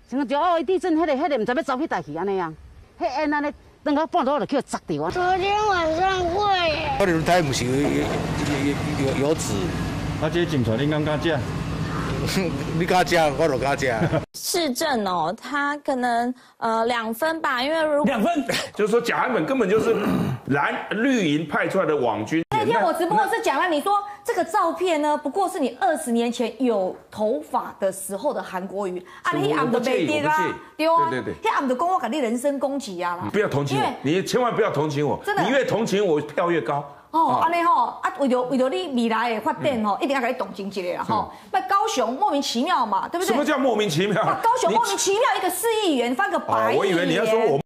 像个九二一地震，迄个迄个唔知要走去台去安尼啊，迄烟安尼等到半路就去砸掉啊！昨天晚上会。我哋台唔是有有有有纸，啊，这警察你敢敢讲？你敢讲，我就敢讲。市政哦，他可能呃两分吧，因为如果两分，就是说假韩粉根本就是蓝绿营派出来的网军。那天我直播是讲了，你说这个照片呢，不过是你二十年前有头发的时候的韩国瑜啊，你俺的被跌啊，对啊，对对对，俺的公我给你人身攻击啊啦。你不要同情我，你千万不要同情我，真的，你越同情我票越高。哦，安尼吼，啊，为了为了你未来的发展吼，一定要给你动情一下啦吼。那高雄莫名其妙嘛，对不对？什么叫莫名其妙？高雄莫名其妙一个市议员翻个白眼。我以为你要说我。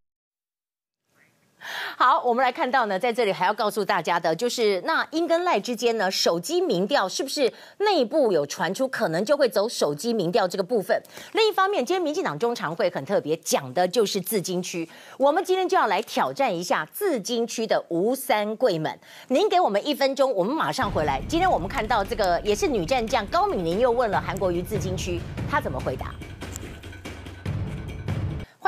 好，我们来看到呢，在这里还要告诉大家的，就是那英跟赖之间呢，手机民调是不是内部有传出，可能就会走手机民调这个部分。另一方面，今天民进党中常会很特别，讲的就是自金区。我们今天就要来挑战一下自金区的吴三桂们。您给我们一分钟，我们马上回来。今天我们看到这个也是女战将高敏玲又问了韩国瑜自金区，她怎么回答？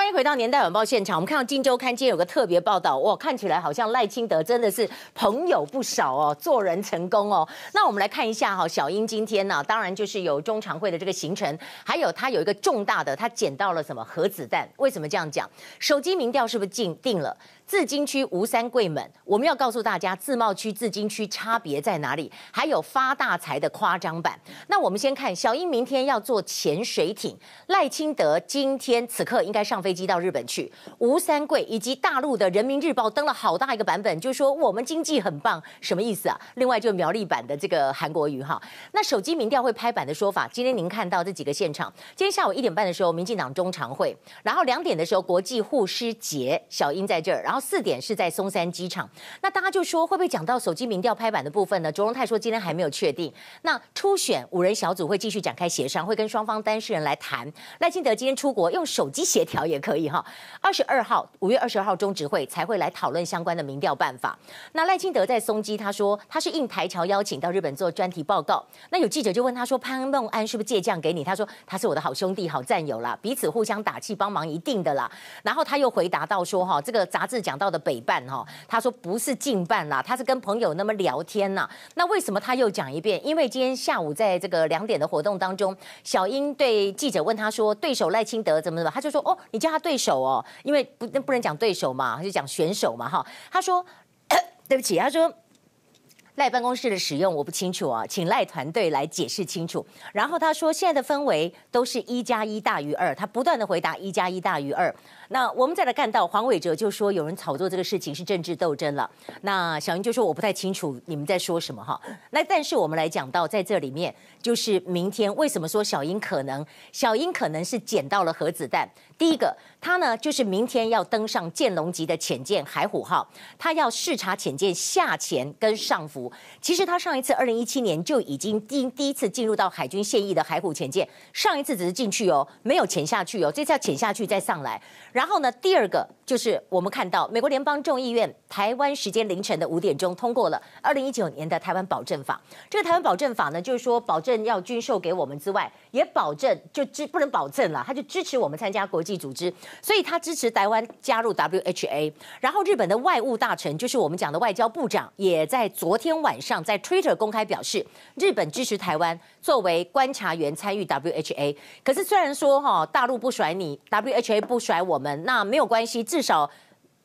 欢迎回到年代晚报现场。我们看到《金周刊》今天有个特别报道，哇，看起来好像赖清德真的是朋友不少哦，做人成功哦。那我们来看一下哈，小英今天呢，当然就是有中常会的这个行程，还有他有一个重大的，他捡到了什么核子弹？为什么这样讲？手机民调是不是进定了？自金区吴三桂们，我们要告诉大家，自贸区、自金区差别在哪里？还有发大财的夸张版。那我们先看小英明天要坐潜水艇，赖清德今天此刻应该上飞机到日本去。吴三桂以及大陆的人民日报登了好大一个版本，就说我们经济很棒，什么意思啊？另外就苗栗版的这个韩国瑜哈，那手机民调会拍板的说法，今天您看到这几个现场，今天下午一点半的时候，民进党中常会，然后两点的时候国际护师节，小英在这儿，然后。四点是在松山机场，那大家就说会不会讲到手机民调拍板的部分呢？卓荣泰说今天还没有确定。那初选五人小组会继续展开协商，会跟双方当事人来谈。赖清德今天出国用手机协调也可以哈。二十二号，五月二十二号中执会才会来讨论相关的民调办法。那赖清德在松机，他说他是应台侨邀请到日本做专题报告。那有记者就问他说潘孟安是不是借将给你？他说他是我的好兄弟、好战友啦，彼此互相打气帮忙一定的啦。然后他又回答到说哈，这个杂志讲。讲到的北办哈，他说不是近办啦，他是跟朋友那么聊天呐。那为什么他又讲一遍？因为今天下午在这个两点的活动当中，小英对记者问他说，对手赖清德怎么怎么，他就说哦，你叫他对手哦，因为不不能讲对手嘛，他就讲选手嘛哈。他说 对不起，他说。赖办公室的使用我不清楚啊，请赖团队来解释清楚。然后他说，现在的氛围都是一加一大于二，他不断的回答一加一大于二。那我们再来看到黄伟哲就说有人炒作这个事情是政治斗争了。那小英就说我不太清楚你们在说什么哈。那但是我们来讲到在这里面，就是明天为什么说小英可能小英可能是捡到了核子弹？第一个，他呢就是明天要登上剑龙级的潜舰海虎号，他要视察潜舰下潜跟上浮。其实他上一次二零一七年就已经第第一次进入到海军现役的海虎潜舰，上一次只是进去哦，没有潜下去哦，这次要潜下去再上来。然后呢，第二个就是我们看到美国联邦众议院台湾时间凌晨的五点钟通过了二零一九年的台湾保证法。这个台湾保证法呢，就是说保证要军售给我们之外，也保证就支不能保证了，他就支持我们参加国际组织，所以他支持台湾加入 WHA。然后日本的外务大臣，就是我们讲的外交部长，也在昨天。晚上在 Twitter 公开表示，日本支持台湾作为观察员参与 WHA。可是虽然说哈大陆不甩你，WHA 不甩我们，那没有关系，至少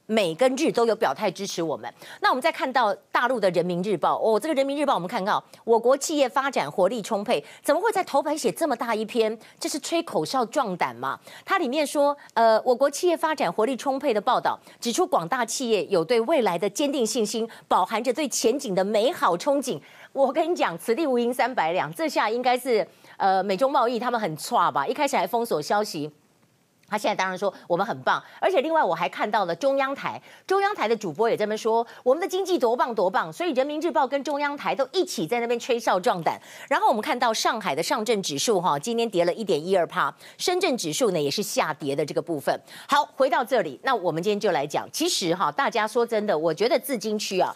美跟日都有表态支持我们。那我们再看到大陆的人民日报，哦，这个人民日报我们看到我国企业发展活力充沛，怎么会在头版写这么大一篇？这是吹口哨壮胆吗？它里面说，呃，我国企业发展活力充沛的报道指出，广大企业有对未来的坚定信心，饱含着对前景的美好憧憬。我跟你讲，此地无银三百两，这下应该是呃美中贸易他们很差吧？一开始还封锁消息。他现在当然说我们很棒，而且另外我还看到了中央台，中央台的主播也这么说，我们的经济多棒多棒，所以人民日报跟中央台都一起在那边吹哨壮胆。然后我们看到上海的上证指数哈，今天跌了一点一二趴，深圳指数呢也是下跌的这个部分。好，回到这里，那我们今天就来讲，其实哈，大家说真的，我觉得自金区啊，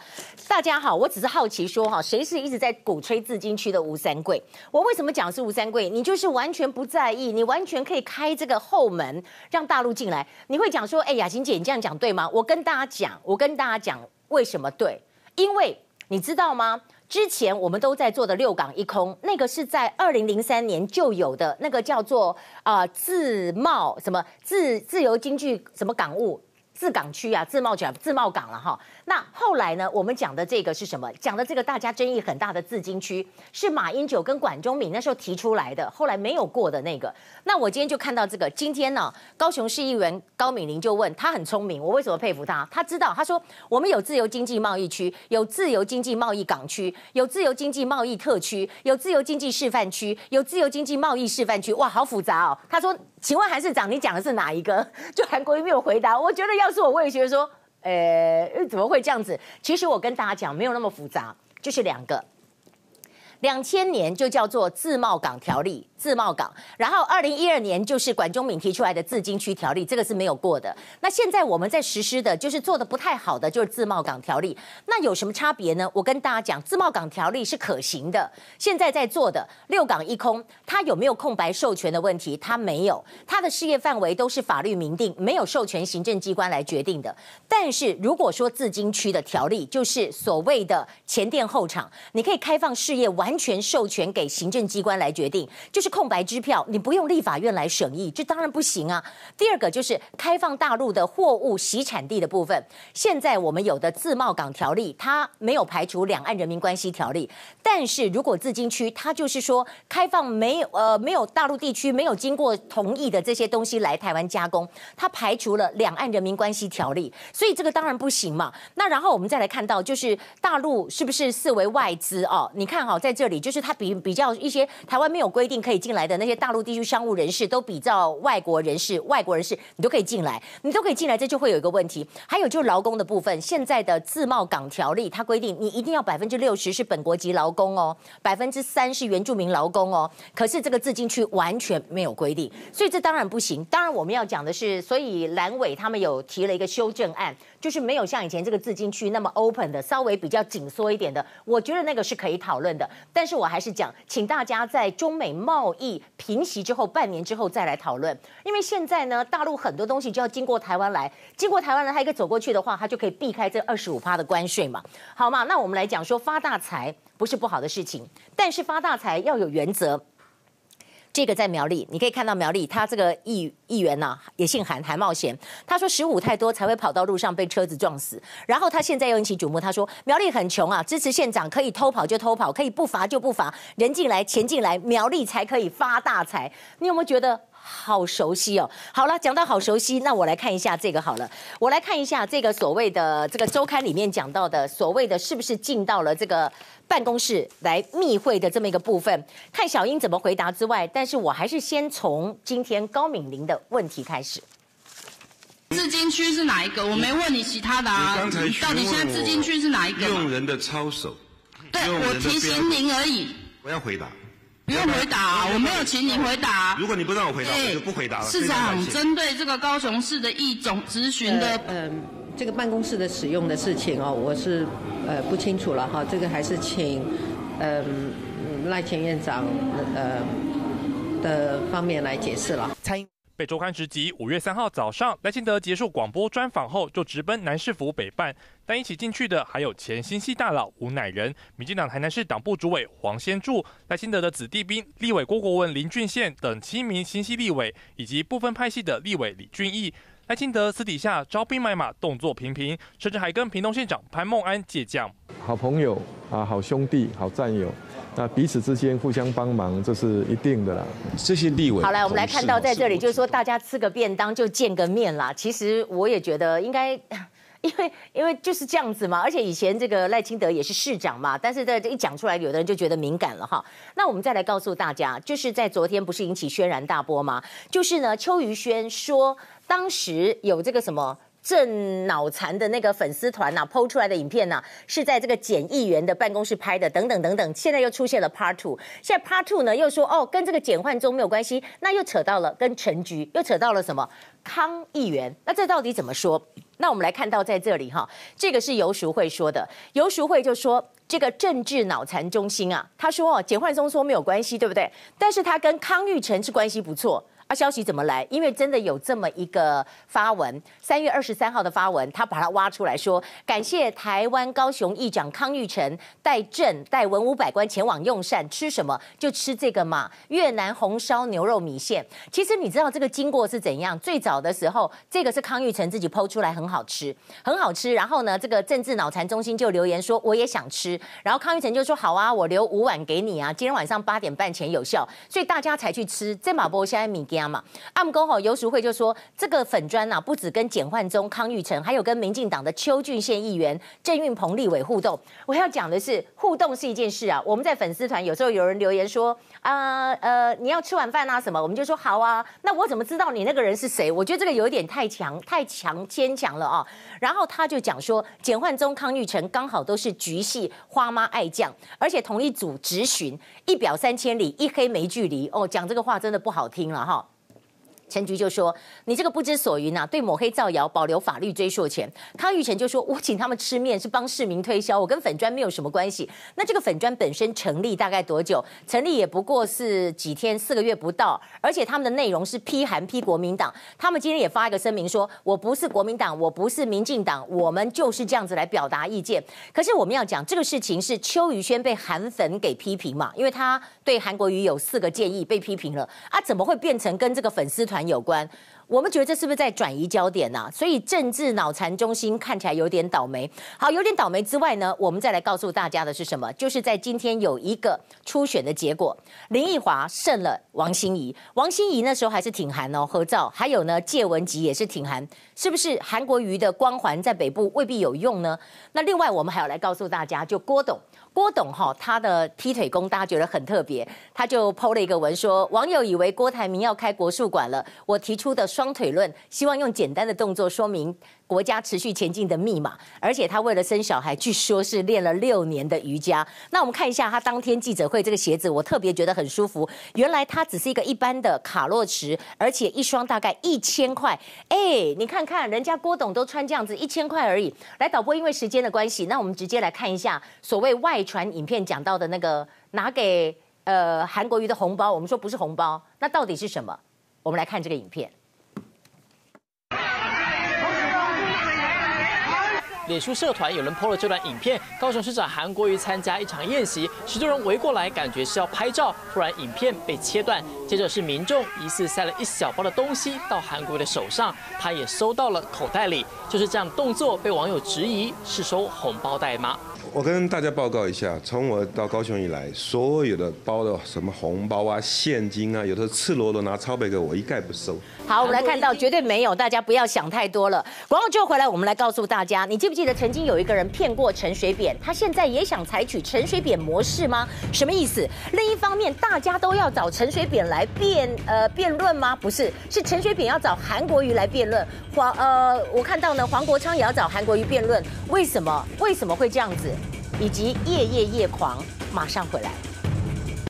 大家好，我只是好奇说哈，谁是一直在鼓吹自金区的吴三桂？我为什么讲是吴三桂？你就是完全不在意，你完全可以开这个后门。让大陆进来，你会讲说，哎，雅琴姐，你这样讲对吗？我跟大家讲，我跟大家讲为什么对？因为你知道吗？之前我们都在做的六港一空，那个是在二零零三年就有的，那个叫做啊、自贸什么自自由经济什么港务自港区啊，自贸区自贸港了哈。那后来呢？我们讲的这个是什么？讲的这个大家争议很大的自金区，是马英九跟管中闵那时候提出来的，后来没有过的那个。那我今天就看到这个，今天呢，高雄市议员高敏玲就问他很聪明，我为什么佩服他？他知道，他说我们有自由经济贸易区，有自由经济贸易港区，有自由经济贸易特区，有自由经济示范区，有自由经济贸易示范区。哇，好复杂哦。他说，请问韩市长，你讲的是哪一个？就韩国瑜没有回答。我觉得要是我，我也觉得说。呃，怎么会这样子？其实我跟大家讲，没有那么复杂，就是两个。两千年就叫做自贸港条例。自贸港，然后二零一二年就是管中闵提出来的自经区条例，这个是没有过的。那现在我们在实施的就是做的不太好的，就是自贸港条例。那有什么差别呢？我跟大家讲，自贸港条例是可行的。现在在做的六港一空，它有没有空白授权的问题？它没有，它的事业范围都是法律明定，没有授权行政机关来决定的。但是如果说自经区的条例，就是所谓的前店后厂，你可以开放事业，完完全授权给行政机关来决定，就是。空白支票，你不用立法院来审议，这当然不行啊。第二个就是开放大陆的货物洗产地的部分。现在我们有的自贸港条例，它没有排除两岸人民关系条例，但是如果自经区，它就是说开放没有呃没有大陆地区没有经过同意的这些东西来台湾加工，它排除了两岸人民关系条例，所以这个当然不行嘛。那然后我们再来看到，就是大陆是不是视为外资哦？你看哈在这里，就是它比比较一些台湾没有规定可以。进来的那些大陆地区商务人士都比较外国人士，外国人士你都可以进来，你都可以进来，这就会有一个问题。还有就是劳工的部分，现在的自贸港条例它规定你一定要百分之六十是本国籍劳工哦，百分之三是原住民劳工哦。可是这个自进区完全没有规定，所以这当然不行。当然我们要讲的是，所以蓝委他们有提了一个修正案。就是没有像以前这个自经区那么 open 的，稍微比较紧缩一点的，我觉得那个是可以讨论的。但是我还是讲，请大家在中美贸易平息之后，半年之后再来讨论。因为现在呢，大陆很多东西就要经过台湾来，经过台湾来，他一个走过去的话，他就可以避开这二十五趴的关税嘛，好吗？那我们来讲说发大财不是不好的事情，但是发大财要有原则。这个在苗栗，你可以看到苗栗，他这个议议员呐、啊，也姓韩，韩茂贤。他说十五太多才会跑到路上被车子撞死。然后他现在又引起瞩目，他说苗栗很穷啊，支持县长可以偷跑就偷跑，可以不罚就不罚，人进来钱进来，苗栗才可以发大财。你有没有觉得好熟悉哦？好了，讲到好熟悉，那我来看一下这个好了，我来看一下这个所谓的这个周刊里面讲到的所谓的是不是进到了这个。办公室来密会的这么一个部分，看小英怎么回答之外，但是我还是先从今天高敏玲的问题开始。自金区是哪一个？我没问你其他的啊。你刚才到底现在自金区是哪一个？用人的操守。对，我提醒您而已。我要回答。不用回答啊，我没有请你回答。如果你不让我回答，我就不回答了。市长针对这个高雄市的一种咨询的，嗯。这个办公室的使用的事情哦，我是呃不清楚了哈，这个还是请嗯赖前院长呃的方面来解释了。被周刊直击，五月三号早上，赖清德结束广播专访后，就直奔南市府北办，但一起进去的还有前新潟大佬吴乃仁、民进党台南市党部主委黄先柱、赖清德的子弟兵立委郭国文、林俊宪等七名新潟立委，以及部分派系的立委李俊毅。赖清德私底下招兵买马，动作频频，甚至还跟屏东县长潘孟安借将。好朋友啊，好兄弟，好战友，那彼此之间互相帮忙，这是一定的啦。这些立委，好来，我们来看到在这里，就是说大家吃个便当就见个面啦。其实我也觉得应该。因为因为就是这样子嘛，而且以前这个赖清德也是市长嘛，但是在这一讲出来，有的人就觉得敏感了哈。那我们再来告诉大家，就是在昨天不是引起轩然大波吗？就是呢，邱于轩说当时有这个什么正脑残的那个粉丝团呐，PO 出来的影片呢，是在这个检议员的办公室拍的，等等等等。现在又出现了 Part Two，现在 Part Two 呢又说哦，跟这个简焕中没有关系，那又扯到了跟陈菊，又扯到了什么康议员？那这到底怎么说？那我们来看到在这里哈，这个是游淑慧说的，游淑慧就说这个政治脑残中心啊，他说哦，简焕宗说没有关系，对不对？但是他跟康裕成是关系不错。啊，消息怎么来？因为真的有这么一个发文，三月二十三号的发文，他把它挖出来说，感谢台湾高雄议长康裕成带镇带文武百官前往用膳，吃什么就吃这个嘛，越南红烧牛肉米线。其实你知道这个经过是怎样？最早的时候，这个是康裕成自己 PO 出来，很好吃，很好吃。然后呢，这个政治脑残中心就留言说我也想吃，然后康裕成就说好啊，我留五碗给你啊，今天晚上八点半前有效，所以大家才去吃。这马波现在米嘛，阿姆公吼游淑慧就说，这个粉砖呐、啊，不止跟简焕宗、康裕成，还有跟民进党的邱俊宪议员、郑运鹏立委互动。我要讲的是，互动是一件事啊。我们在粉丝团有时候有人留言说，啊呃，你要吃晚饭啊什么，我们就说好啊。那我怎么知道你那个人是谁？我觉得这个有点太强、太强牵强了啊。然后他就讲说，简焕宗、康裕成刚好都是菊系花妈爱将，而且同一组直询，一表三千里，一黑没距离。哦，讲这个话真的不好听了哈。陈菊就说：“你这个不知所云呐、啊，对抹黑造谣保留法律追溯权。”康裕成就说：“我请他们吃面是帮市民推销，我跟粉砖没有什么关系。那这个粉砖本身成立大概多久？成立也不过是几天，四个月不到。而且他们的内容是批韩批国民党。他们今天也发一个声明说，我不是国民党，我不是民进党，我们就是这样子来表达意见。可是我们要讲这个事情是邱宇轩被韩粉给批评嘛？因为他对韩国瑜有四个建议被批评了啊，怎么会变成跟这个粉丝团？”有关，我们觉得这是不是在转移焦点呢、啊？所以政治脑残中心看起来有点倒霉。好，有点倒霉之外呢，我们再来告诉大家的是什么？就是在今天有一个初选的结果，林奕华胜了王心怡。王心怡那时候还是挺韩哦，合照。还有呢，谢文吉也是挺韩，是不是韩国瑜的光环在北部未必有用呢？那另外我们还要来告诉大家，就郭董。郭董哈，他的踢腿功大家觉得很特别，他就 PO 了一个文说，网友以为郭台铭要开国术馆了，我提出的双腿论，希望用简单的动作说明。国家持续前进的密码，而且他为了生小孩，据说是练了六年的瑜伽。那我们看一下他当天记者会这个鞋子，我特别觉得很舒服。原来它只是一个一般的卡洛驰，而且一双大概一千块。哎，你看看人家郭董都穿这样子，一千块而已。来，导播，因为时间的关系，那我们直接来看一下所谓外传影片讲到的那个拿给呃韩国瑜的红包，我们说不是红包，那到底是什么？我们来看这个影片。脸书社团有人 PO 了这段影片，高雄市长韩国瑜参加一场宴席，许多人围过来，感觉是要拍照，突然影片被切断，接着是民众疑似塞了一小包的东西到韩国瑜的手上，他也收到了口袋里，就是这样动作被网友质疑是收红包袋吗？我跟大家报告一下，从我到高雄以来，所有的包的什么红包啊、现金啊，有的赤裸裸拿钞票给我，一概不收。好，我们来看到绝对没有，大家不要想太多了。广告就回来，我们来告诉大家，你记不记得曾经有一个人骗过陈水扁？他现在也想采取陈水扁模式吗？什么意思？另一方面，大家都要找陈水扁来辩呃辩论吗？不是，是陈水扁要找韩国瑜来辩论。黄呃，我看到呢，黄国昌也要找韩国瑜辩论。为什么？为什么会这样子？以及夜夜夜狂，马上回来。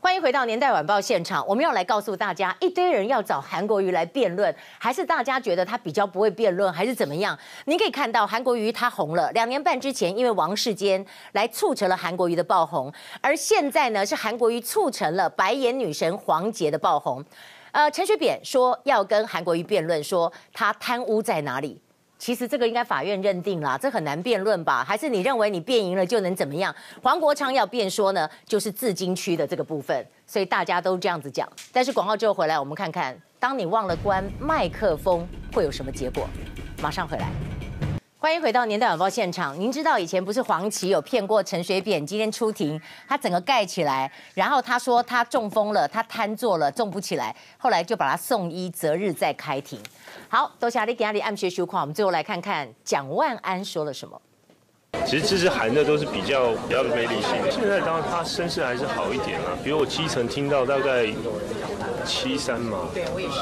欢迎回到年代晚报现场，我们要来告诉大家，一堆人要找韩国瑜来辩论，还是大家觉得他比较不会辩论，还是怎么样？您可以看到韩国瑜他红了，两年半之前因为王世坚来促成了韩国瑜的爆红，而现在呢是韩国瑜促成了白眼女神黄捷的爆红。呃，陈水扁说要跟韩国瑜辩论，说他贪污在哪里？其实这个应该法院认定啦，这很难辩论吧？还是你认为你辩赢了就能怎么样？黄国昌要辩说呢，就是自金区的这个部分，所以大家都这样子讲。但是广告之后回来，我们看看当你忘了关麦克风，会有什么结果？马上回来。欢迎回到《年代晚报》现场。您知道以前不是黄琦有骗过陈水扁？今天出庭，他整个盖起来，然后他说他中风了，他瘫坐了，中不起来。后来就把他送医，择日再开庭。好，多谢你给阿里暗学修况。我们最后来看看蒋万安说了什么。其实支持韩的都是比较比较没理性的。现在当然他声势还是好一点啊，比如我基层听到大概七三嘛。对，我也是。